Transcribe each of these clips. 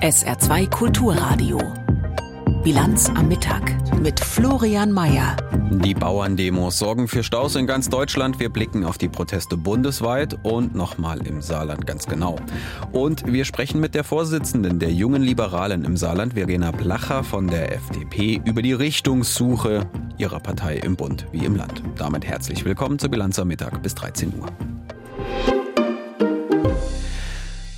SR2 Kulturradio. Bilanz am Mittag mit Florian Mayer. Die Bauerndemos sorgen für Staus in ganz Deutschland. Wir blicken auf die Proteste bundesweit und nochmal im Saarland ganz genau. Und wir sprechen mit der Vorsitzenden der jungen Liberalen im Saarland, Verena Placher von der FDP, über die Richtungssuche ihrer Partei im Bund wie im Land. Damit herzlich willkommen zur Bilanz am Mittag bis 13 Uhr.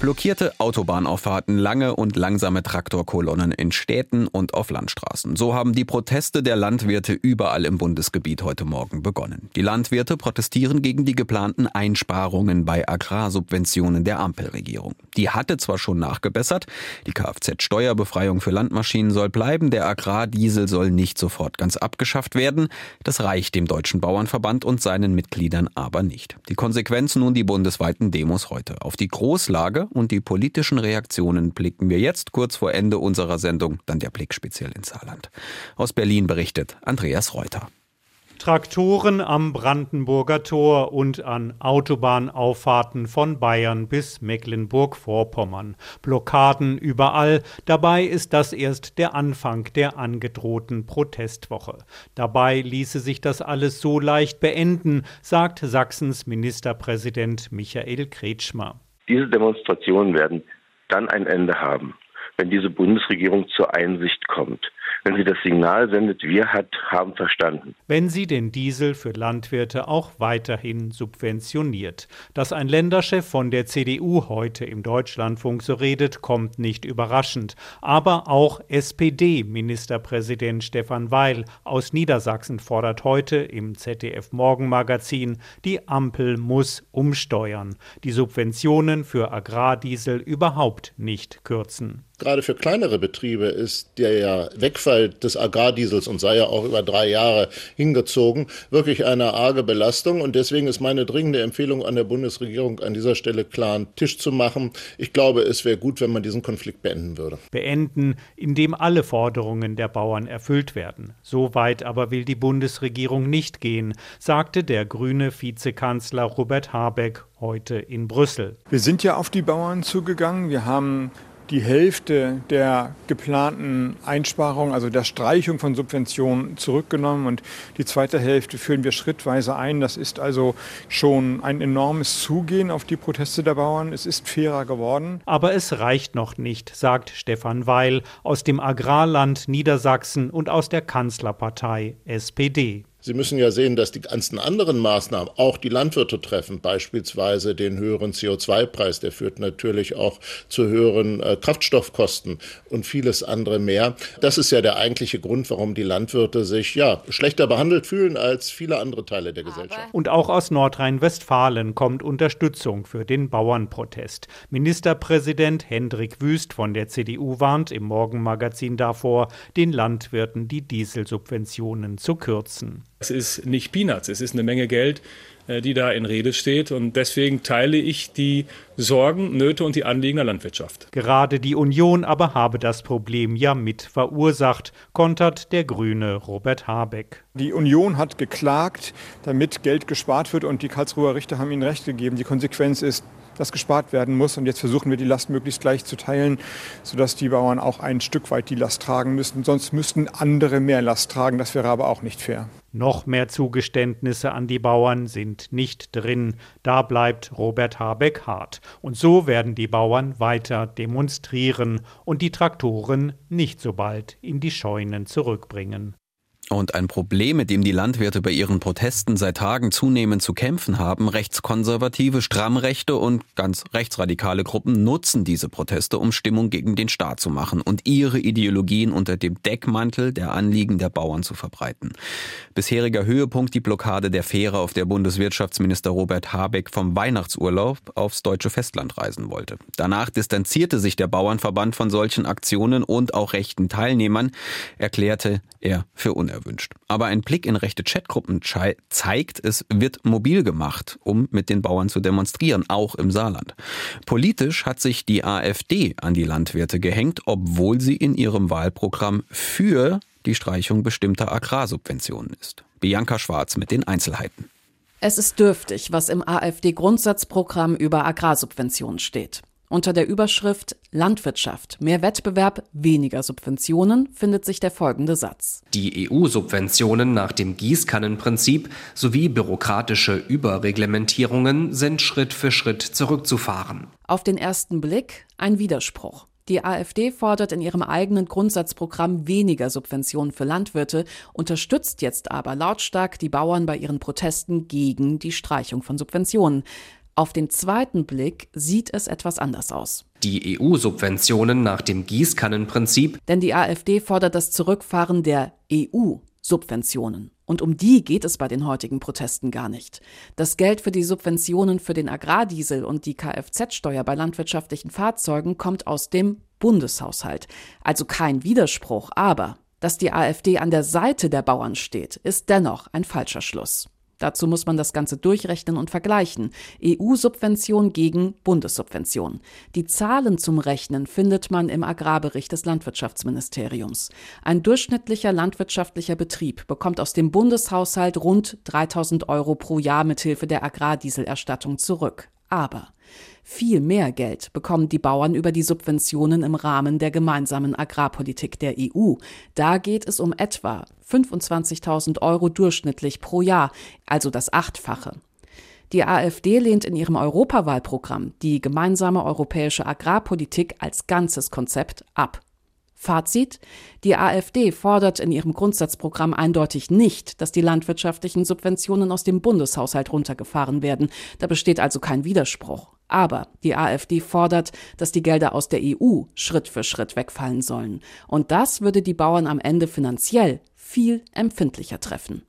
Blockierte Autobahnauffahrten, lange und langsame Traktorkolonnen in Städten und auf Landstraßen. So haben die Proteste der Landwirte überall im Bundesgebiet heute Morgen begonnen. Die Landwirte protestieren gegen die geplanten Einsparungen bei Agrarsubventionen der Ampelregierung. Die hatte zwar schon nachgebessert, die Kfz-Steuerbefreiung für Landmaschinen soll bleiben, der Agrardiesel soll nicht sofort ganz abgeschafft werden. Das reicht dem Deutschen Bauernverband und seinen Mitgliedern aber nicht. Die Konsequenz nun die bundesweiten Demos heute. Auf die Großlage und die politischen Reaktionen blicken wir jetzt kurz vor Ende unserer Sendung, dann der Blick speziell ins Saarland. Aus Berlin berichtet Andreas Reuter. Traktoren am Brandenburger Tor und an Autobahnauffahrten von Bayern bis Mecklenburg-Vorpommern. Blockaden überall. Dabei ist das erst der Anfang der angedrohten Protestwoche. Dabei ließe sich das alles so leicht beenden, sagt Sachsens Ministerpräsident Michael Kretschmer. Diese Demonstrationen werden dann ein Ende haben, wenn diese Bundesregierung zur Einsicht kommt wenn sie das Signal sendet, wir hat, haben verstanden. Wenn sie den Diesel für Landwirte auch weiterhin subventioniert. Dass ein Länderchef von der CDU heute im Deutschlandfunk so redet, kommt nicht überraschend. Aber auch SPD-Ministerpräsident Stefan Weil aus Niedersachsen fordert heute im ZDF Morgenmagazin, die Ampel muss umsteuern, die Subventionen für Agrardiesel überhaupt nicht kürzen. Gerade für kleinere Betriebe ist der Wegfall des Agrardiesels und sei ja auch über drei Jahre hingezogen, wirklich eine arge Belastung. Und deswegen ist meine dringende Empfehlung an der Bundesregierung an dieser Stelle klar einen Tisch zu machen. Ich glaube, es wäre gut, wenn man diesen Konflikt beenden würde. Beenden, indem alle Forderungen der Bauern erfüllt werden. So weit aber will die Bundesregierung nicht gehen, sagte der grüne Vizekanzler Robert Habeck heute in Brüssel. Wir sind ja auf die Bauern zugegangen. Wir haben die Hälfte der geplanten Einsparungen, also der Streichung von Subventionen, zurückgenommen und die zweite Hälfte führen wir schrittweise ein. Das ist also schon ein enormes Zugehen auf die Proteste der Bauern. Es ist fairer geworden. Aber es reicht noch nicht, sagt Stefan Weil aus dem Agrarland Niedersachsen und aus der Kanzlerpartei SPD. Sie müssen ja sehen, dass die ganzen anderen Maßnahmen auch die Landwirte treffen, beispielsweise den höheren CO2-Preis, der führt natürlich auch zu höheren äh, Kraftstoffkosten und vieles andere mehr. Das ist ja der eigentliche Grund, warum die Landwirte sich ja schlechter behandelt fühlen als viele andere Teile der Gesellschaft. Und auch aus Nordrhein-Westfalen kommt Unterstützung für den Bauernprotest. Ministerpräsident Hendrik Wüst von der CDU warnt im Morgenmagazin davor, den Landwirten die Dieselsubventionen zu kürzen. Es ist nicht Peanuts, es ist eine Menge Geld, äh, die da in Rede steht. Und deswegen teile ich die Sorgen, Nöte und die Anliegen der Landwirtschaft. Gerade die Union aber habe das Problem ja mit verursacht, kontert der Grüne Robert Habeck. Die Union hat geklagt, damit Geld gespart wird und die Karlsruher Richter haben ihnen Recht gegeben. Die Konsequenz ist, dass gespart werden muss. Und jetzt versuchen wir, die Last möglichst gleich zu teilen, sodass die Bauern auch ein Stück weit die Last tragen müssen. Sonst müssten andere mehr Last tragen. Das wäre aber auch nicht fair. Noch mehr Zugeständnisse an die Bauern sind nicht drin. Da bleibt Robert Habeck hart. Und so werden die Bauern weiter demonstrieren und die Traktoren nicht so bald in die Scheunen zurückbringen. Und ein Problem, mit dem die Landwirte bei ihren Protesten seit Tagen zunehmend zu kämpfen haben, rechtskonservative, strammrechte und ganz rechtsradikale Gruppen nutzen diese Proteste, um Stimmung gegen den Staat zu machen und ihre Ideologien unter dem Deckmantel der Anliegen der Bauern zu verbreiten. Bisheriger Höhepunkt die Blockade der Fähre, auf der Bundeswirtschaftsminister Robert Habeck vom Weihnachtsurlaub aufs deutsche Festland reisen wollte. Danach distanzierte sich der Bauernverband von solchen Aktionen und auch rechten Teilnehmern, erklärte er für unerwünscht erwünscht. Aber ein Blick in rechte Chatgruppen zeigt, es wird mobil gemacht, um mit den Bauern zu demonstrieren, auch im Saarland. Politisch hat sich die AfD an die Landwirte gehängt, obwohl sie in ihrem Wahlprogramm für die Streichung bestimmter Agrarsubventionen ist. Bianca Schwarz mit den Einzelheiten. Es ist dürftig, was im AfD-Grundsatzprogramm über Agrarsubventionen steht. Unter der Überschrift Landwirtschaft, mehr Wettbewerb, weniger Subventionen findet sich der folgende Satz. Die EU-Subventionen nach dem Gießkannenprinzip sowie bürokratische Überreglementierungen sind Schritt für Schritt zurückzufahren. Auf den ersten Blick ein Widerspruch. Die AfD fordert in ihrem eigenen Grundsatzprogramm weniger Subventionen für Landwirte, unterstützt jetzt aber lautstark die Bauern bei ihren Protesten gegen die Streichung von Subventionen. Auf den zweiten Blick sieht es etwas anders aus. Die EU-Subventionen nach dem Gießkannenprinzip. Denn die AfD fordert das Zurückfahren der EU-Subventionen. Und um die geht es bei den heutigen Protesten gar nicht. Das Geld für die Subventionen für den Agrardiesel und die Kfz-Steuer bei landwirtschaftlichen Fahrzeugen kommt aus dem Bundeshaushalt. Also kein Widerspruch, aber dass die AfD an der Seite der Bauern steht, ist dennoch ein falscher Schluss. Dazu muss man das Ganze durchrechnen und vergleichen. EU-Subvention gegen Bundessubvention. Die Zahlen zum Rechnen findet man im Agrarbericht des Landwirtschaftsministeriums. Ein durchschnittlicher landwirtschaftlicher Betrieb bekommt aus dem Bundeshaushalt rund 3000 Euro pro Jahr mithilfe der Agrardieselerstattung zurück. Aber viel mehr Geld bekommen die Bauern über die Subventionen im Rahmen der gemeinsamen Agrarpolitik der EU. Da geht es um etwa 25.000 Euro durchschnittlich pro Jahr, also das Achtfache. Die AfD lehnt in ihrem Europawahlprogramm die gemeinsame europäische Agrarpolitik als ganzes Konzept ab. Fazit. Die AfD fordert in ihrem Grundsatzprogramm eindeutig nicht, dass die landwirtschaftlichen Subventionen aus dem Bundeshaushalt runtergefahren werden. Da besteht also kein Widerspruch. Aber die AfD fordert, dass die Gelder aus der EU Schritt für Schritt wegfallen sollen. Und das würde die Bauern am Ende finanziell viel empfindlicher treffen.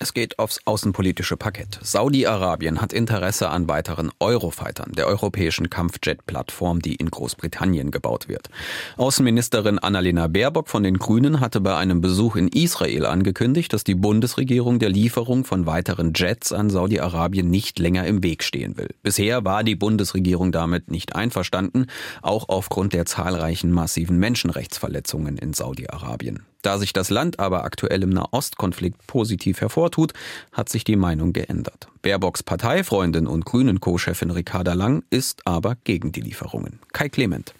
Es geht aufs außenpolitische Parkett. Saudi-Arabien hat Interesse an weiteren Eurofightern, der europäischen Kampfjet-Plattform, die in Großbritannien gebaut wird. Außenministerin Annalena Baerbock von den Grünen hatte bei einem Besuch in Israel angekündigt, dass die Bundesregierung der Lieferung von weiteren Jets an Saudi-Arabien nicht länger im Weg stehen will. Bisher war die Bundesregierung damit nicht einverstanden, auch aufgrund der zahlreichen massiven Menschenrechtsverletzungen in Saudi-Arabien. Da sich das Land aber aktuell im Nahostkonflikt positiv hervortut, hat sich die Meinung geändert. Baerbocks Parteifreundin und Grünen-Co-Chefin Ricarda Lang ist aber gegen die Lieferungen. Kai Clement.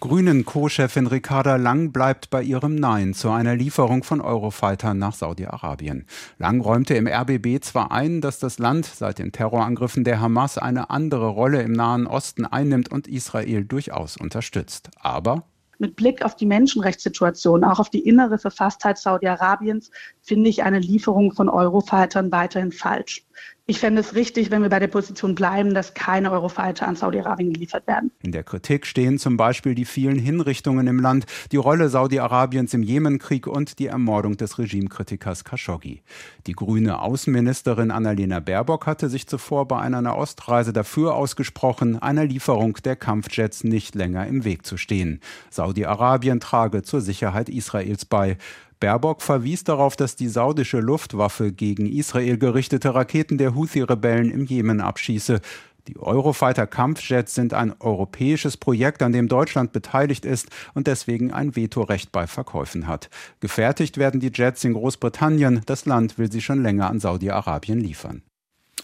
Grünen-Co-Chefin Ricarda Lang bleibt bei ihrem Nein zu einer Lieferung von Eurofightern nach Saudi-Arabien. Lang räumte im RBB zwar ein, dass das Land seit den Terrorangriffen der Hamas eine andere Rolle im Nahen Osten einnimmt und Israel durchaus unterstützt. Aber mit Blick auf die Menschenrechtssituation, auch auf die innere Verfasstheit Saudi-Arabiens, finde ich eine Lieferung von Eurofightern weiterhin falsch. Ich fände es richtig, wenn wir bei der Position bleiben, dass keine Eurofighter an Saudi-Arabien geliefert werden. In der Kritik stehen zum Beispiel die vielen Hinrichtungen im Land, die Rolle Saudi-Arabiens im Jemenkrieg und die Ermordung des Regimekritikers Khashoggi. Die grüne Außenministerin Annalena Baerbock hatte sich zuvor bei einer Nahostreise dafür ausgesprochen, einer Lieferung der Kampfjets nicht länger im Weg zu stehen. Saudi-Arabien trage zur Sicherheit Israels bei. Baerbock verwies darauf, dass die saudische Luftwaffe gegen Israel gerichtete Raketen der Houthi-Rebellen im Jemen abschieße. Die Eurofighter-Kampfjets sind ein europäisches Projekt, an dem Deutschland beteiligt ist und deswegen ein Vetorecht bei Verkäufen hat. Gefertigt werden die Jets in Großbritannien. Das Land will sie schon länger an Saudi-Arabien liefern.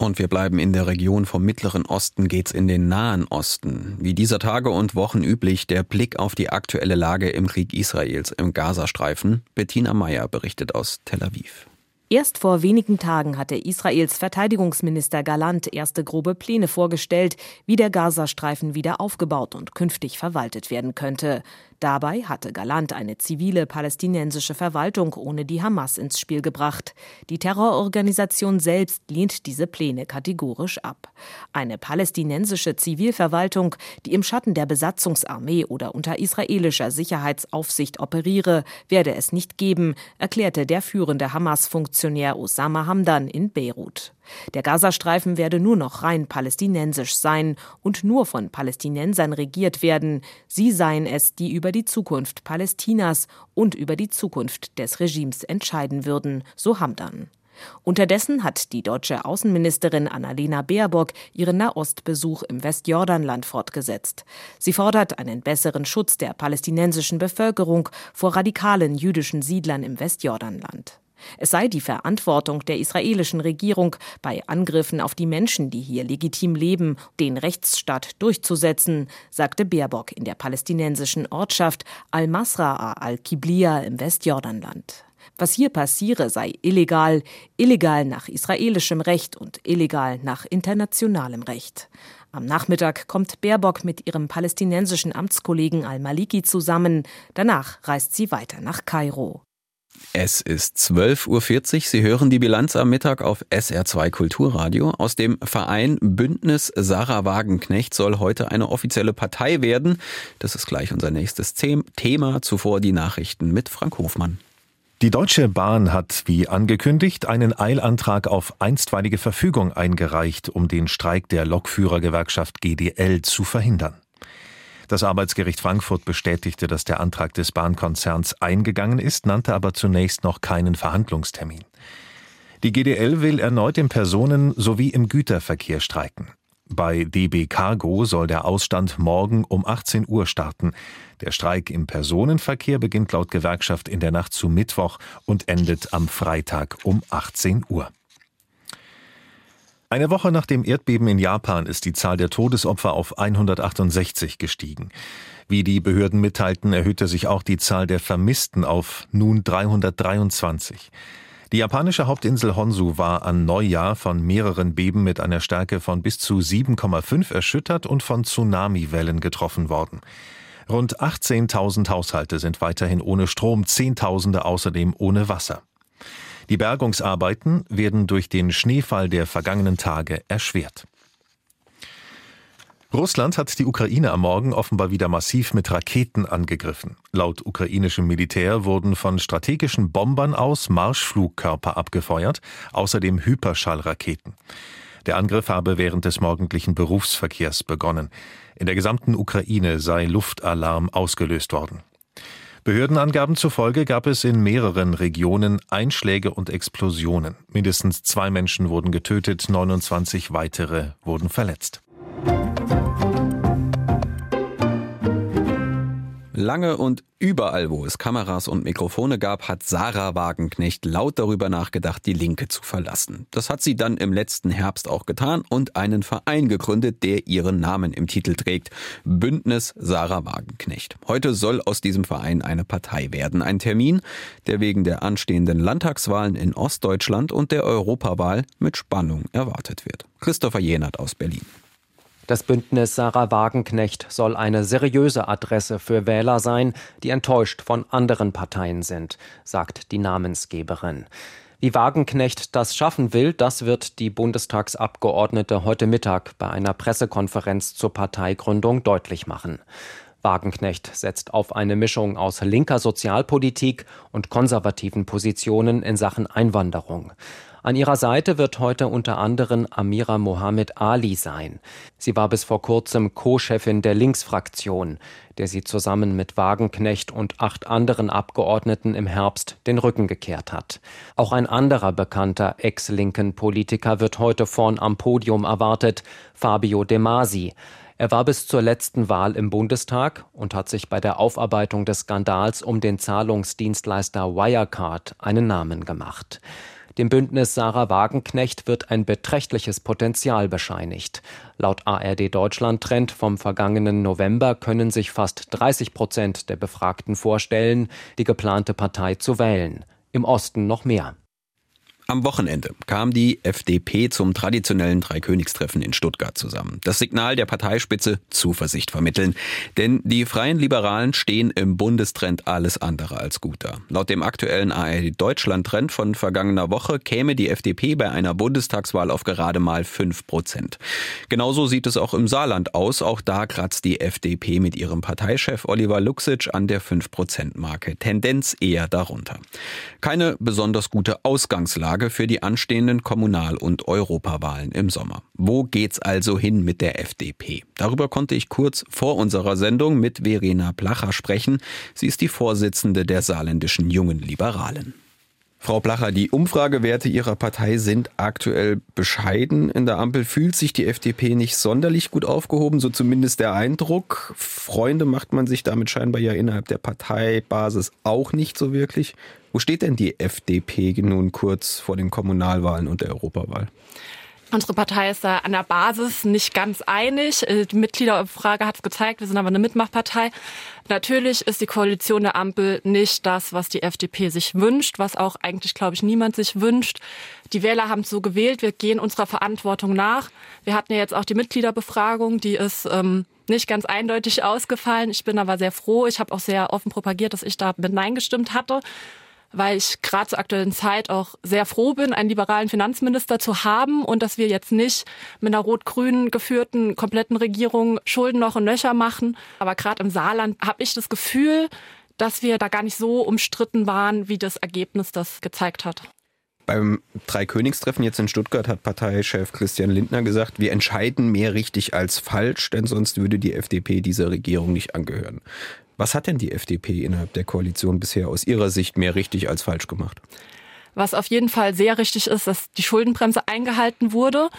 Und wir bleiben in der Region vom Mittleren Osten, geht's in den Nahen Osten. Wie dieser Tage und Wochen üblich, der Blick auf die aktuelle Lage im Krieg Israels im Gazastreifen. Bettina Meyer berichtet aus Tel Aviv. Erst vor wenigen Tagen hatte Israels Verteidigungsminister Galant erste grobe Pläne vorgestellt, wie der Gazastreifen wieder aufgebaut und künftig verwaltet werden könnte. Dabei hatte Galant eine zivile palästinensische Verwaltung ohne die Hamas ins Spiel gebracht. Die Terrororganisation selbst lehnt diese Pläne kategorisch ab. Eine palästinensische Zivilverwaltung, die im Schatten der Besatzungsarmee oder unter israelischer Sicherheitsaufsicht operiere, werde es nicht geben, erklärte der führende Hamas-Funktionär Osama Hamdan in Beirut. Der Gazastreifen werde nur noch rein palästinensisch sein und nur von Palästinensern regiert werden. Sie seien es, die über die Zukunft Palästinas und über die Zukunft des Regimes entscheiden würden, so Hamdan. Unterdessen hat die deutsche Außenministerin Annalena Baerbock ihren Nahostbesuch im Westjordanland fortgesetzt. Sie fordert einen besseren Schutz der palästinensischen Bevölkerung vor radikalen jüdischen Siedlern im Westjordanland. Es sei die Verantwortung der israelischen Regierung, bei Angriffen auf die Menschen, die hier legitim leben, den Rechtsstaat durchzusetzen, sagte Baerbock in der palästinensischen Ortschaft Al-Masra'a al-Kiblia im Westjordanland. Was hier passiere, sei illegal, illegal nach israelischem Recht und illegal nach internationalem Recht. Am Nachmittag kommt Baerbock mit ihrem palästinensischen Amtskollegen al-Maliki zusammen. Danach reist sie weiter nach Kairo. Es ist 12.40 Uhr. Sie hören die Bilanz am Mittag auf SR2 Kulturradio. Aus dem Verein Bündnis Sarah Wagenknecht soll heute eine offizielle Partei werden. Das ist gleich unser nächstes Thema. Zuvor die Nachrichten mit Frank Hofmann. Die Deutsche Bahn hat, wie angekündigt, einen Eilantrag auf einstweilige Verfügung eingereicht, um den Streik der Lokführergewerkschaft GDL zu verhindern. Das Arbeitsgericht Frankfurt bestätigte, dass der Antrag des Bahnkonzerns eingegangen ist, nannte aber zunächst noch keinen Verhandlungstermin. Die GDL will erneut im Personen- sowie im Güterverkehr streiken. Bei DB Cargo soll der Ausstand morgen um 18 Uhr starten. Der Streik im Personenverkehr beginnt laut Gewerkschaft in der Nacht zu Mittwoch und endet am Freitag um 18 Uhr. Eine Woche nach dem Erdbeben in Japan ist die Zahl der Todesopfer auf 168 gestiegen. Wie die Behörden mitteilten, erhöhte sich auch die Zahl der Vermissten auf nun 323. Die japanische Hauptinsel Honsu war an Neujahr von mehreren Beben mit einer Stärke von bis zu 7,5 erschüttert und von Tsunamiwellen getroffen worden. Rund 18.000 Haushalte sind weiterhin ohne Strom, Zehntausende außerdem ohne Wasser. Die Bergungsarbeiten werden durch den Schneefall der vergangenen Tage erschwert. Russland hat die Ukraine am Morgen offenbar wieder massiv mit Raketen angegriffen. Laut ukrainischem Militär wurden von strategischen Bombern aus Marschflugkörper abgefeuert, außerdem Hyperschallraketen. Der Angriff habe während des morgendlichen Berufsverkehrs begonnen. In der gesamten Ukraine sei Luftalarm ausgelöst worden. Behördenangaben zufolge gab es in mehreren Regionen Einschläge und Explosionen. Mindestens zwei Menschen wurden getötet, 29 weitere wurden verletzt. Lange und überall, wo es Kameras und Mikrofone gab, hat Sarah Wagenknecht laut darüber nachgedacht, die Linke zu verlassen. Das hat sie dann im letzten Herbst auch getan und einen Verein gegründet, der ihren Namen im Titel trägt. Bündnis Sarah Wagenknecht. Heute soll aus diesem Verein eine Partei werden. Ein Termin, der wegen der anstehenden Landtagswahlen in Ostdeutschland und der Europawahl mit Spannung erwartet wird. Christopher Jenert aus Berlin. Das Bündnis Sarah Wagenknecht soll eine seriöse Adresse für Wähler sein, die enttäuscht von anderen Parteien sind, sagt die Namensgeberin. Wie Wagenknecht das schaffen will, das wird die Bundestagsabgeordnete heute Mittag bei einer Pressekonferenz zur Parteigründung deutlich machen. Wagenknecht setzt auf eine Mischung aus linker Sozialpolitik und konservativen Positionen in Sachen Einwanderung. An ihrer Seite wird heute unter anderem Amira Mohamed Ali sein. Sie war bis vor kurzem Co-Chefin der Linksfraktion, der sie zusammen mit Wagenknecht und acht anderen Abgeordneten im Herbst den Rücken gekehrt hat. Auch ein anderer bekannter ex-linken Politiker wird heute vorn am Podium erwartet, Fabio De Masi. Er war bis zur letzten Wahl im Bundestag und hat sich bei der Aufarbeitung des Skandals um den Zahlungsdienstleister Wirecard einen Namen gemacht. Dem Bündnis Sarah Wagenknecht wird ein beträchtliches Potenzial bescheinigt. Laut ARD Deutschland Trend vom vergangenen November können sich fast 30 Prozent der Befragten vorstellen, die geplante Partei zu wählen. Im Osten noch mehr. Am Wochenende kam die FDP zum traditionellen Dreikönigstreffen in Stuttgart zusammen. Das Signal der Parteispitze Zuversicht vermitteln. Denn die Freien Liberalen stehen im Bundestrend alles andere als gut da. Laut dem aktuellen ARD Deutschland Trend von vergangener Woche käme die FDP bei einer Bundestagswahl auf gerade mal 5 Prozent. Genauso sieht es auch im Saarland aus. Auch da kratzt die FDP mit ihrem Parteichef Oliver Luxic an der 5 Prozent Marke. Tendenz eher darunter. Keine besonders gute Ausgangslage Frage für die anstehenden Kommunal- und Europawahlen im Sommer. Wo geht's also hin mit der FDP? Darüber konnte ich kurz vor unserer Sendung mit Verena Placher sprechen. Sie ist die Vorsitzende der saarländischen Jungen Liberalen. Frau Blacher, die Umfragewerte Ihrer Partei sind aktuell bescheiden. In der Ampel fühlt sich die FDP nicht sonderlich gut aufgehoben, so zumindest der Eindruck. Freunde macht man sich damit scheinbar ja innerhalb der Parteibasis auch nicht so wirklich. Wo steht denn die FDP nun kurz vor den Kommunalwahlen und der Europawahl? Unsere Partei ist da an der Basis nicht ganz einig. Äh, die Mitgliederumfrage hat es gezeigt, wir sind aber eine Mitmachpartei. Natürlich ist die Koalition der Ampel nicht das, was die FDP sich wünscht, was auch eigentlich, glaube ich, niemand sich wünscht. Die Wähler haben es so gewählt, wir gehen unserer Verantwortung nach. Wir hatten ja jetzt auch die Mitgliederbefragung, die ist ähm, nicht ganz eindeutig ausgefallen. Ich bin aber sehr froh. Ich habe auch sehr offen propagiert, dass ich da mit Nein gestimmt hatte weil ich gerade zur aktuellen Zeit auch sehr froh bin, einen liberalen Finanzminister zu haben und dass wir jetzt nicht mit einer rot-grün geführten kompletten Regierung Schulden noch und Löcher machen. Aber gerade im Saarland habe ich das Gefühl, dass wir da gar nicht so umstritten waren, wie das Ergebnis das gezeigt hat. Beim Dreikönigstreffen jetzt in Stuttgart hat Parteichef Christian Lindner gesagt, wir entscheiden mehr richtig als falsch, denn sonst würde die FDP dieser Regierung nicht angehören. Was hat denn die FDP innerhalb der Koalition bisher aus Ihrer Sicht mehr richtig als falsch gemacht? Was auf jeden Fall sehr richtig ist, dass die Schuldenbremse eingehalten wurde.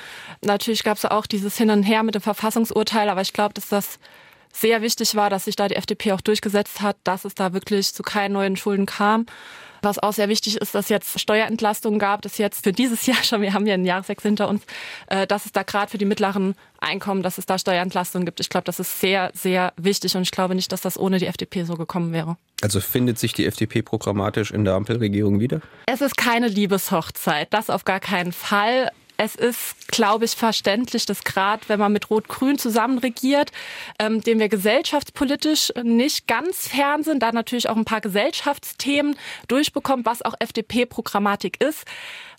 Natürlich gab es auch dieses Hin und Her mit dem Verfassungsurteil, aber ich glaube, dass das sehr wichtig war, dass sich da die FDP auch durchgesetzt hat, dass es da wirklich zu keinen neuen Schulden kam. Was auch sehr wichtig ist, dass jetzt Steuerentlastungen gab, dass jetzt für dieses Jahr schon, wir haben ja einen Jahreswechsel hinter uns, äh, dass es da gerade für die mittleren Einkommen, dass es da Steuerentlastungen gibt. Ich glaube, das ist sehr, sehr wichtig und ich glaube nicht, dass das ohne die FDP so gekommen wäre. Also findet sich die FDP programmatisch in der Ampelregierung wieder? Es ist keine Liebeshochzeit, das auf gar keinen Fall es ist, glaube ich, verständlich, dass gerade wenn man mit Rot-Grün zusammen regiert, ähm, dem wir gesellschaftspolitisch nicht ganz fern sind, da natürlich auch ein paar Gesellschaftsthemen durchbekommt, was auch FDP-Programmatik ist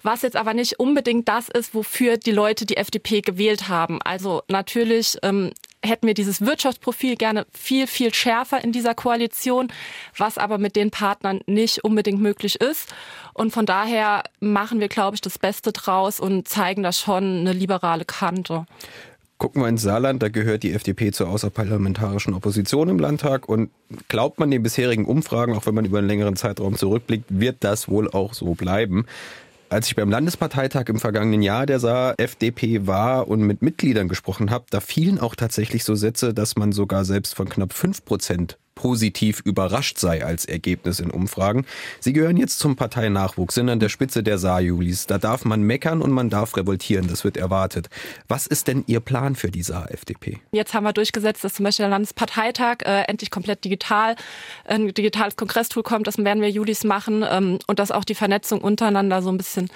was jetzt aber nicht unbedingt das ist, wofür die Leute die FDP gewählt haben. Also natürlich ähm, hätten wir dieses Wirtschaftsprofil gerne viel, viel schärfer in dieser Koalition, was aber mit den Partnern nicht unbedingt möglich ist. Und von daher machen wir, glaube ich, das Beste draus und zeigen da schon eine liberale Kante. Gucken wir ins Saarland, da gehört die FDP zur außerparlamentarischen Opposition im Landtag und glaubt man den bisherigen Umfragen, auch wenn man über einen längeren Zeitraum zurückblickt, wird das wohl auch so bleiben. Als ich beim Landesparteitag im vergangenen Jahr der Saar FDP war und mit Mitgliedern gesprochen habe, da fielen auch tatsächlich so Sätze, dass man sogar selbst von knapp fünf Prozent positiv überrascht sei als Ergebnis in Umfragen. Sie gehören jetzt zum Parteinachwuchs, sind an der Spitze der Saarjulis. Da darf man meckern und man darf revoltieren, das wird erwartet. Was ist denn Ihr Plan für die Saar-FDP? Jetzt haben wir durchgesetzt, dass zum Beispiel der Landesparteitag äh, endlich komplett digital, ein digitales Kongresstool kommt. Das werden wir Julis machen ähm, und dass auch die Vernetzung untereinander so ein bisschen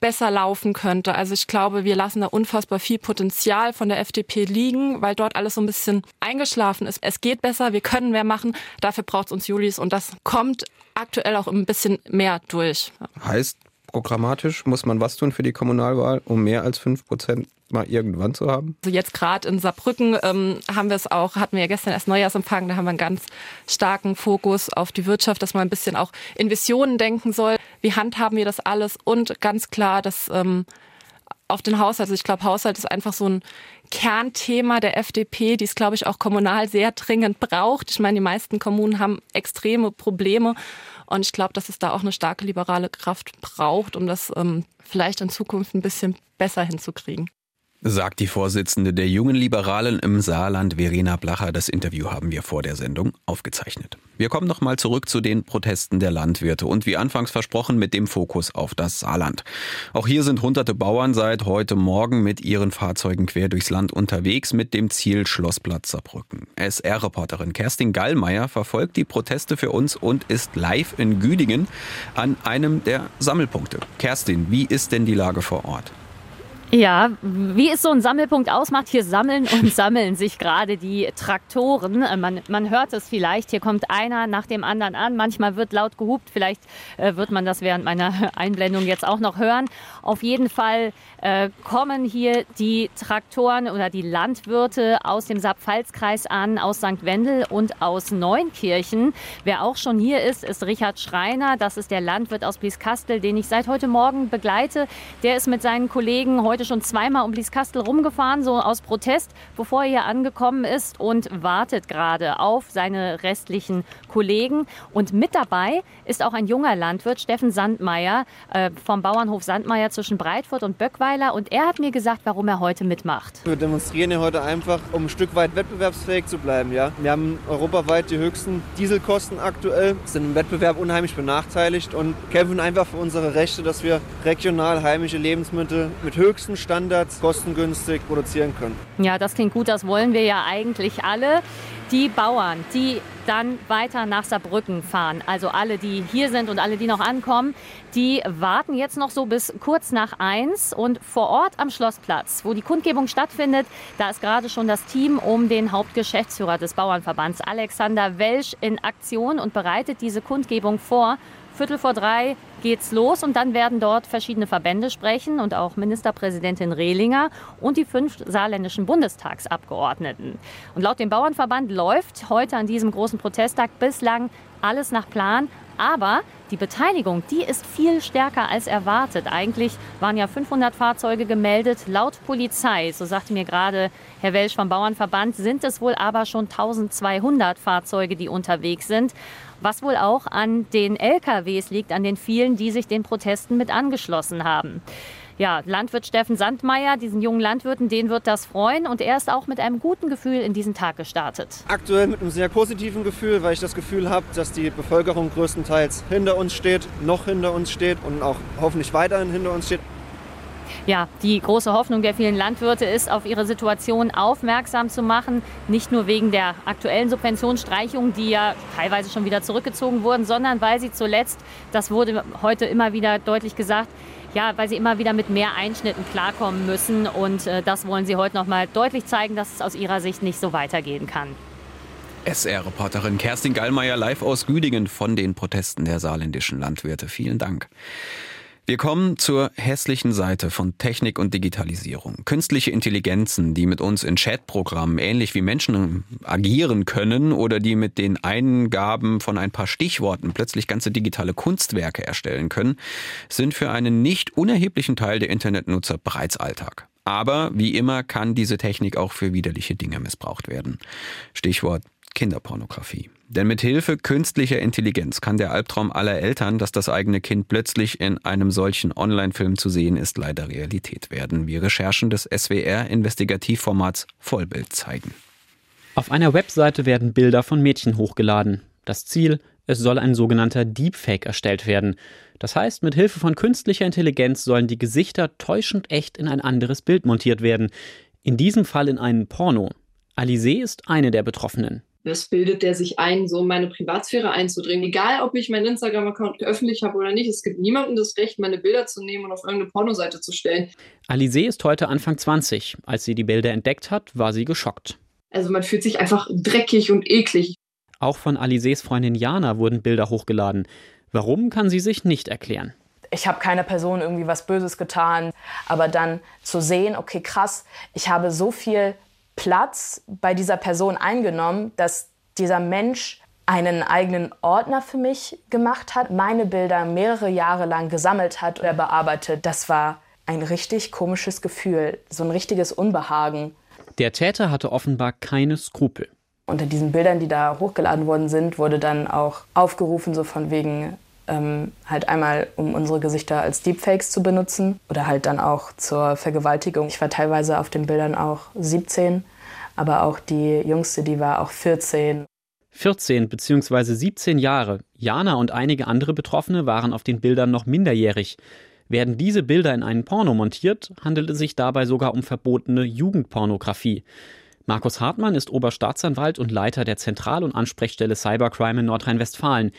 besser laufen könnte. Also ich glaube, wir lassen da unfassbar viel Potenzial von der FDP liegen, weil dort alles so ein bisschen eingeschlafen ist. Es geht besser, wir können mehr machen. Dafür braucht es uns Julis und das kommt aktuell auch ein bisschen mehr durch. Heißt, programmatisch muss man was tun für die Kommunalwahl, um mehr als fünf Prozent mal irgendwann zu haben? Also jetzt gerade in Saarbrücken ähm, haben wir es auch, hatten wir ja gestern erst Neujahrsempfang, da haben wir einen ganz starken Fokus auf die Wirtschaft, dass man ein bisschen auch in Visionen denken soll. Wie handhaben wir das alles? Und ganz klar, dass ähm, auf den Haushalt, also ich glaube, Haushalt ist einfach so ein Kernthema der FDP, die es, glaube ich, auch kommunal sehr dringend braucht. Ich meine, die meisten Kommunen haben extreme Probleme. Und ich glaube, dass es da auch eine starke liberale Kraft braucht, um das ähm, vielleicht in Zukunft ein bisschen besser hinzukriegen sagt die Vorsitzende der Jungen Liberalen im Saarland, Verena Blacher. Das Interview haben wir vor der Sendung aufgezeichnet. Wir kommen nochmal zurück zu den Protesten der Landwirte und wie anfangs versprochen mit dem Fokus auf das Saarland. Auch hier sind hunderte Bauern seit heute Morgen mit ihren Fahrzeugen quer durchs Land unterwegs mit dem Ziel Schlossplatz Saarbrücken. SR-Reporterin Kerstin Gallmeier verfolgt die Proteste für uns und ist live in Güdingen an einem der Sammelpunkte. Kerstin, wie ist denn die Lage vor Ort? Ja, wie es so ein Sammelpunkt ausmacht, hier sammeln und sammeln sich gerade die Traktoren. Äh, man, man hört es vielleicht, hier kommt einer nach dem anderen an. Manchmal wird laut gehupt, vielleicht äh, wird man das während meiner Einblendung jetzt auch noch hören. Auf jeden Fall äh, kommen hier die Traktoren oder die Landwirte aus dem Saarpfalz-Kreis an, aus St. Wendel und aus Neunkirchen. Wer auch schon hier ist, ist Richard Schreiner. Das ist der Landwirt aus Blieskastel, den ich seit heute Morgen begleite. Der ist mit seinen Kollegen heute heute schon zweimal um Blieskastel rumgefahren, so aus Protest, bevor er hier angekommen ist und wartet gerade auf seine restlichen Kollegen. Und mit dabei ist auch ein junger Landwirt, Steffen Sandmeier, äh, vom Bauernhof Sandmeier zwischen Breitfurt und Böckweiler. Und er hat mir gesagt, warum er heute mitmacht. Wir demonstrieren hier heute einfach, um ein Stück weit wettbewerbsfähig zu bleiben. Ja? Wir haben europaweit die höchsten Dieselkosten aktuell, sind im Wettbewerb unheimlich benachteiligt und kämpfen einfach für unsere Rechte, dass wir regional heimische Lebensmittel mit höchsten Standards kostengünstig produzieren können. Ja, das klingt gut, das wollen wir ja eigentlich alle. Die Bauern, die dann weiter nach Saarbrücken fahren, also alle, die hier sind und alle, die noch ankommen, die warten jetzt noch so bis kurz nach eins und vor Ort am Schlossplatz, wo die Kundgebung stattfindet, da ist gerade schon das Team um den Hauptgeschäftsführer des Bauernverbands, Alexander Welsch, in Aktion und bereitet diese Kundgebung vor. Viertel vor drei geht's los und dann werden dort verschiedene Verbände sprechen und auch Ministerpräsidentin Rehlinger und die fünf saarländischen Bundestagsabgeordneten. Und laut dem Bauernverband läuft heute an diesem großen Protesttag bislang alles nach Plan. Aber die Beteiligung, die ist viel stärker als erwartet. Eigentlich waren ja 500 Fahrzeuge gemeldet. Laut Polizei, so sagte mir gerade Herr Welsch vom Bauernverband, sind es wohl aber schon 1200 Fahrzeuge, die unterwegs sind was wohl auch an den LKWs liegt, an den vielen, die sich den Protesten mit angeschlossen haben. Ja, Landwirt Steffen Sandmeier, diesen jungen Landwirten, den wird das freuen und er ist auch mit einem guten Gefühl in diesen Tag gestartet. Aktuell mit einem sehr positiven Gefühl, weil ich das Gefühl habe, dass die Bevölkerung größtenteils hinter uns steht, noch hinter uns steht und auch hoffentlich weiterhin hinter uns steht. Ja, die große Hoffnung der vielen Landwirte ist, auf ihre Situation aufmerksam zu machen. Nicht nur wegen der aktuellen Subventionsstreichungen, die ja teilweise schon wieder zurückgezogen wurden, sondern weil sie zuletzt, das wurde heute immer wieder deutlich gesagt, ja, weil sie immer wieder mit mehr Einschnitten klarkommen müssen. Und äh, das wollen sie heute noch mal deutlich zeigen, dass es aus ihrer Sicht nicht so weitergehen kann. SR-Reporterin Kerstin Gallmeier live aus Güdingen von den Protesten der saarländischen Landwirte. Vielen Dank. Wir kommen zur hässlichen Seite von Technik und Digitalisierung. Künstliche Intelligenzen, die mit uns in Chatprogrammen ähnlich wie Menschen agieren können oder die mit den Eingaben von ein paar Stichworten plötzlich ganze digitale Kunstwerke erstellen können, sind für einen nicht unerheblichen Teil der Internetnutzer bereits Alltag. Aber wie immer kann diese Technik auch für widerliche Dinge missbraucht werden. Stichwort Kinderpornografie. Denn mit Hilfe künstlicher Intelligenz kann der Albtraum aller Eltern, dass das eigene Kind plötzlich in einem solchen Online-Film zu sehen ist, leider Realität werden, wie Recherchen des SWR-Investigativformats Vollbild zeigen. Auf einer Webseite werden Bilder von Mädchen hochgeladen. Das Ziel, es soll ein sogenannter Deepfake erstellt werden. Das heißt, mit Hilfe von künstlicher Intelligenz sollen die Gesichter täuschend echt in ein anderes Bild montiert werden. In diesem Fall in einen Porno. Alice ist eine der Betroffenen. Das bildet der sich ein, so in meine Privatsphäre einzudringen. Egal, ob ich meinen Instagram-Account öffentlich habe oder nicht, es gibt niemandem das Recht, meine Bilder zu nehmen und auf irgendeine Pornoseite zu stellen. Alice ist heute Anfang 20. Als sie die Bilder entdeckt hat, war sie geschockt. Also man fühlt sich einfach dreckig und eklig. Auch von Alices Freundin Jana wurden Bilder hochgeladen. Warum kann sie sich nicht erklären ich habe keiner Person irgendwie was Böses getan, aber dann zu sehen, okay, krass, ich habe so viel Platz bei dieser Person eingenommen, dass dieser Mensch einen eigenen Ordner für mich gemacht hat, meine Bilder mehrere Jahre lang gesammelt hat oder bearbeitet. Das war ein richtig komisches Gefühl, so ein richtiges Unbehagen. Der Täter hatte offenbar keine Skrupel. Unter diesen Bildern, die da hochgeladen worden sind, wurde dann auch aufgerufen, so von wegen, ähm, halt einmal, um unsere Gesichter als Deepfakes zu benutzen oder halt dann auch zur Vergewaltigung. Ich war teilweise auf den Bildern auch 17, aber auch die jüngste, die war auch 14. 14 bzw. 17 Jahre. Jana und einige andere Betroffene waren auf den Bildern noch minderjährig. Werden diese Bilder in einen Porno montiert, handelt es sich dabei sogar um verbotene Jugendpornografie. Markus Hartmann ist Oberstaatsanwalt und Leiter der Zentral- und Ansprechstelle Cybercrime in Nordrhein-Westfalen.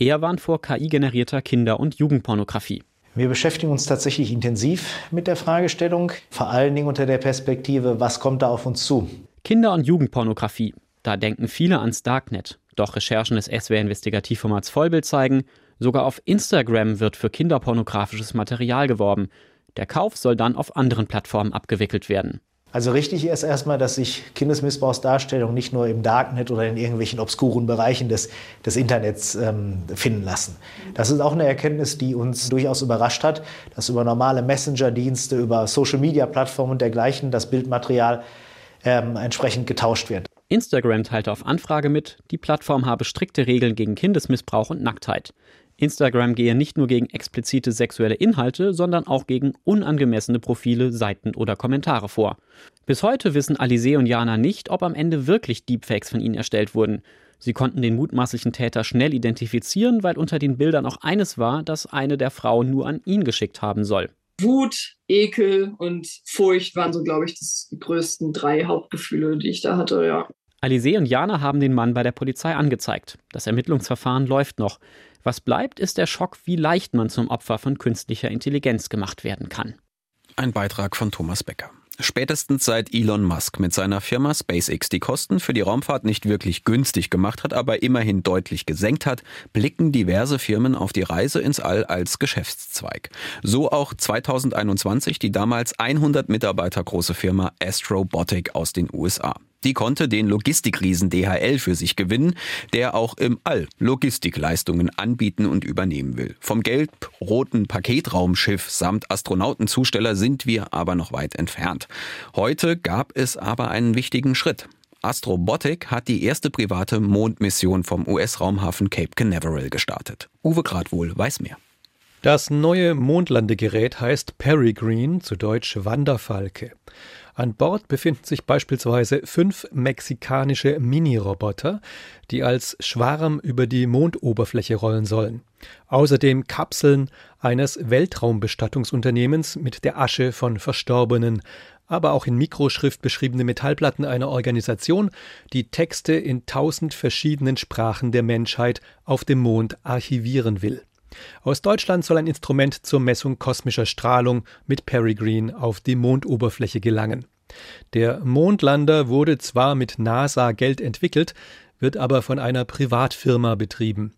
Er warnt vor KI-generierter Kinder- und Jugendpornografie. Wir beschäftigen uns tatsächlich intensiv mit der Fragestellung, vor allen Dingen unter der Perspektive, was kommt da auf uns zu? Kinder- und Jugendpornografie. Da denken viele ans Darknet. Doch Recherchen des SWR-Investigativformats Vollbild zeigen, sogar auf Instagram wird für kinderpornografisches Material geworben. Der Kauf soll dann auf anderen Plattformen abgewickelt werden. Also richtig ist erstmal, dass sich Kindesmissbrauchsdarstellungen nicht nur im Darknet oder in irgendwelchen obskuren Bereichen des, des Internets ähm, finden lassen. Das ist auch eine Erkenntnis, die uns durchaus überrascht hat, dass über normale Messenger-Dienste, über Social-Media-Plattformen und dergleichen das Bildmaterial ähm, entsprechend getauscht wird. Instagram teilte auf Anfrage mit, die Plattform habe strikte Regeln gegen Kindesmissbrauch und Nacktheit. Instagram gehe nicht nur gegen explizite sexuelle Inhalte, sondern auch gegen unangemessene Profile, Seiten oder Kommentare vor. Bis heute wissen Alice und Jana nicht, ob am Ende wirklich Deepfakes von ihnen erstellt wurden. Sie konnten den mutmaßlichen Täter schnell identifizieren, weil unter den Bildern auch eines war, das eine der Frauen nur an ihn geschickt haben soll. Wut, Ekel und Furcht waren so, glaube ich, die größten drei Hauptgefühle, die ich da hatte, ja. Alice und Jana haben den Mann bei der Polizei angezeigt. Das Ermittlungsverfahren läuft noch. Was bleibt, ist der Schock, wie leicht man zum Opfer von künstlicher Intelligenz gemacht werden kann. Ein Beitrag von Thomas Becker. Spätestens seit Elon Musk mit seiner Firma SpaceX die Kosten für die Raumfahrt nicht wirklich günstig gemacht hat, aber immerhin deutlich gesenkt hat, blicken diverse Firmen auf die Reise ins All als Geschäftszweig. So auch 2021 die damals 100 Mitarbeiter große Firma Astrobotic aus den USA. Die konnte den Logistikriesen DHL für sich gewinnen, der auch im All Logistikleistungen anbieten und übernehmen will. Vom gelb-roten Paketraumschiff samt Astronautenzusteller sind wir aber noch weit entfernt. Heute gab es aber einen wichtigen Schritt. Astrobotic hat die erste private Mondmission vom US-Raumhafen Cape Canaveral gestartet. Uwe Gradwohl weiß mehr. Das neue Mondlandegerät heißt Peregrine, zu Deutsch Wanderfalke. An Bord befinden sich beispielsweise fünf mexikanische Mini-Roboter, die als Schwarm über die Mondoberfläche rollen sollen. Außerdem Kapseln eines Weltraumbestattungsunternehmens mit der Asche von Verstorbenen, aber auch in Mikroschrift beschriebene Metallplatten einer Organisation, die Texte in tausend verschiedenen Sprachen der Menschheit auf dem Mond archivieren will. Aus Deutschland soll ein Instrument zur Messung kosmischer Strahlung mit Peregrine auf die Mondoberfläche gelangen. Der Mondlander wurde zwar mit NASA-Geld entwickelt, wird aber von einer Privatfirma betrieben.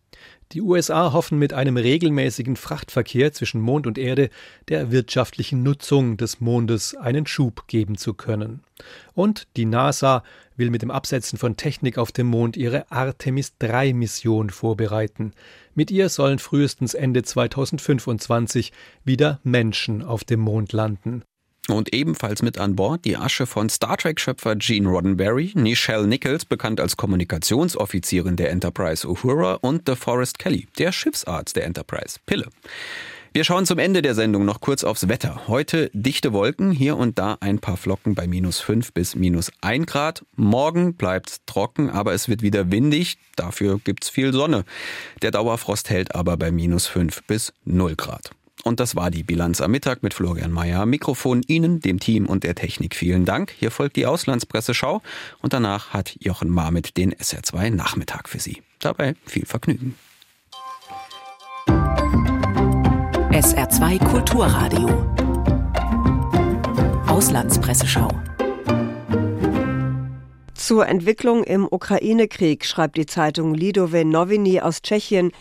Die USA hoffen mit einem regelmäßigen Frachtverkehr zwischen Mond und Erde der wirtschaftlichen Nutzung des Mondes einen Schub geben zu können. Und die NASA will mit dem Absetzen von Technik auf dem Mond ihre Artemis 3 Mission vorbereiten. Mit ihr sollen frühestens Ende 2025 wieder Menschen auf dem Mond landen. Und ebenfalls mit an Bord die Asche von Star Trek-Schöpfer Gene Roddenberry, Nichelle Nichols, bekannt als Kommunikationsoffizierin der Enterprise Uhura, und DeForest Kelly, der Schiffsarzt der Enterprise, Pille. Wir schauen zum Ende der Sendung noch kurz aufs Wetter. Heute dichte Wolken, hier und da ein paar Flocken bei minus 5 bis minus 1 Grad. Morgen bleibt trocken, aber es wird wieder windig. Dafür gibt's viel Sonne. Der Dauerfrost hält aber bei minus 5 bis 0 Grad. Und das war die Bilanz am Mittag mit Florian Mayer. Mikrofon Ihnen, dem Team und der Technik vielen Dank. Hier folgt die Auslandspresseschau und danach hat Jochen Marmit den SR2 Nachmittag für Sie. Dabei viel Vergnügen. SR2 Kulturradio. Auslandspresseschau. Zur Entwicklung im Ukraine-Krieg schreibt die Zeitung Lidové Noviny aus Tschechien,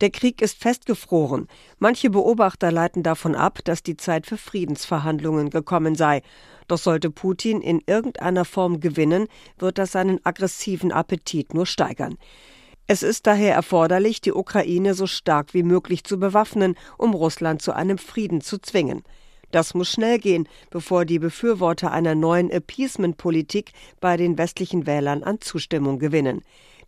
der Krieg ist festgefroren. Manche Beobachter leiten davon ab, dass die Zeit für Friedensverhandlungen gekommen sei. Doch sollte Putin in irgendeiner Form gewinnen, wird das seinen aggressiven Appetit nur steigern. Es ist daher erforderlich, die Ukraine so stark wie möglich zu bewaffnen, um Russland zu einem Frieden zu zwingen. Das muss schnell gehen, bevor die Befürworter einer neuen Appeasement-Politik bei den westlichen Wählern an Zustimmung gewinnen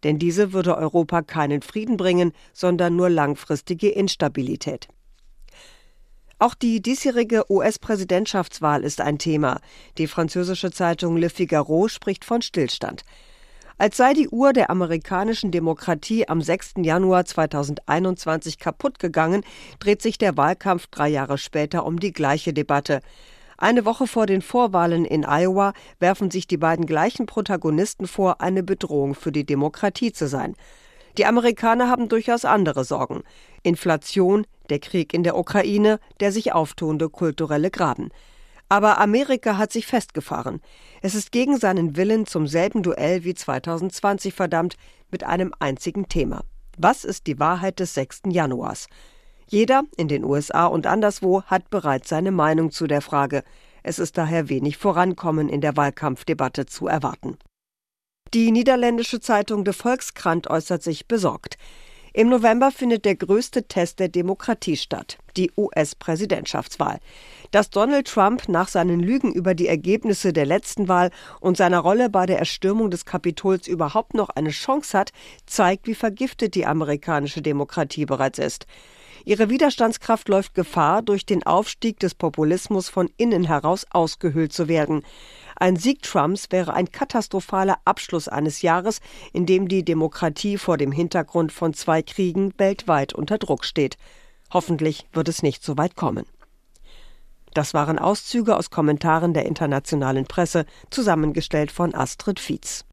denn diese würde Europa keinen Frieden bringen, sondern nur langfristige Instabilität. Auch die diesjährige US-Präsidentschaftswahl ist ein Thema. Die französische Zeitung Le Figaro spricht von Stillstand. Als sei die Uhr der amerikanischen Demokratie am 6. Januar 2021 kaputt gegangen, dreht sich der Wahlkampf drei Jahre später um die gleiche Debatte. Eine Woche vor den Vorwahlen in Iowa werfen sich die beiden gleichen Protagonisten vor, eine Bedrohung für die Demokratie zu sein. Die Amerikaner haben durchaus andere Sorgen. Inflation, der Krieg in der Ukraine, der sich auftuende kulturelle Graben. Aber Amerika hat sich festgefahren. Es ist gegen seinen Willen zum selben Duell wie 2020 verdammt, mit einem einzigen Thema. Was ist die Wahrheit des 6. Januars? Jeder, in den USA und anderswo, hat bereits seine Meinung zu der Frage. Es ist daher wenig Vorankommen in der Wahlkampfdebatte zu erwarten. Die niederländische Zeitung De Volkskrant äußert sich besorgt. Im November findet der größte Test der Demokratie statt, die US-Präsidentschaftswahl. Dass Donald Trump nach seinen Lügen über die Ergebnisse der letzten Wahl und seiner Rolle bei der Erstürmung des Kapitols überhaupt noch eine Chance hat, zeigt, wie vergiftet die amerikanische Demokratie bereits ist. Ihre Widerstandskraft läuft Gefahr, durch den Aufstieg des Populismus von innen heraus ausgehöhlt zu werden. Ein Sieg Trumps wäre ein katastrophaler Abschluss eines Jahres, in dem die Demokratie vor dem Hintergrund von zwei Kriegen weltweit unter Druck steht. Hoffentlich wird es nicht so weit kommen. Das waren Auszüge aus Kommentaren der internationalen Presse, zusammengestellt von Astrid Fietz.